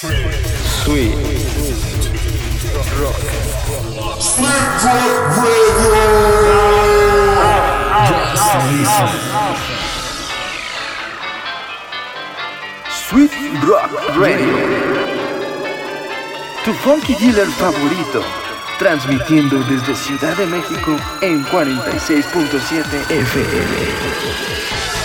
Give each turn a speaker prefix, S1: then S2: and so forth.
S1: Sweet Rock. Just listen. Sweet Rock Radio. Tu funky dealer favorito. Transmitiendo desde Ciudad de México en 46.7 FM.